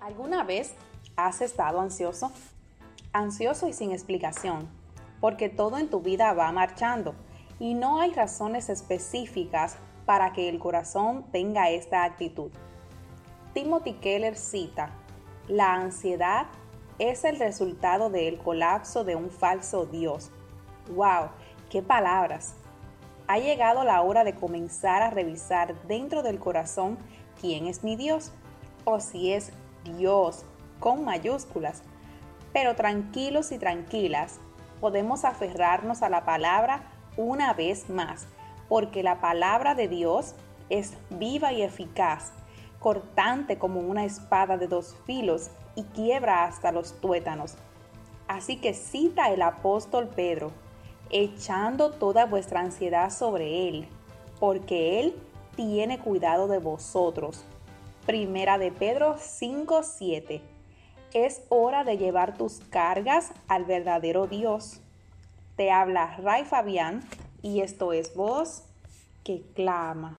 ¿Alguna vez has estado ansioso? Ansioso y sin explicación, porque todo en tu vida va marchando y no hay razones específicas para que el corazón tenga esta actitud. Timothy Keller cita, la ansiedad es el resultado del colapso de un falso Dios. ¡Wow! ¡Qué palabras! Ha llegado la hora de comenzar a revisar dentro del corazón quién es mi Dios o si es Dios con mayúsculas. Pero tranquilos y tranquilas, podemos aferrarnos a la palabra una vez más, porque la palabra de Dios es viva y eficaz, cortante como una espada de dos filos y quiebra hasta los tuétanos. Así que cita el apóstol Pedro, echando toda vuestra ansiedad sobre él, porque él tiene cuidado de vosotros. Primera de Pedro 5:7. Es hora de llevar tus cargas al verdadero Dios. Te habla Ray Fabián y esto es voz que clama.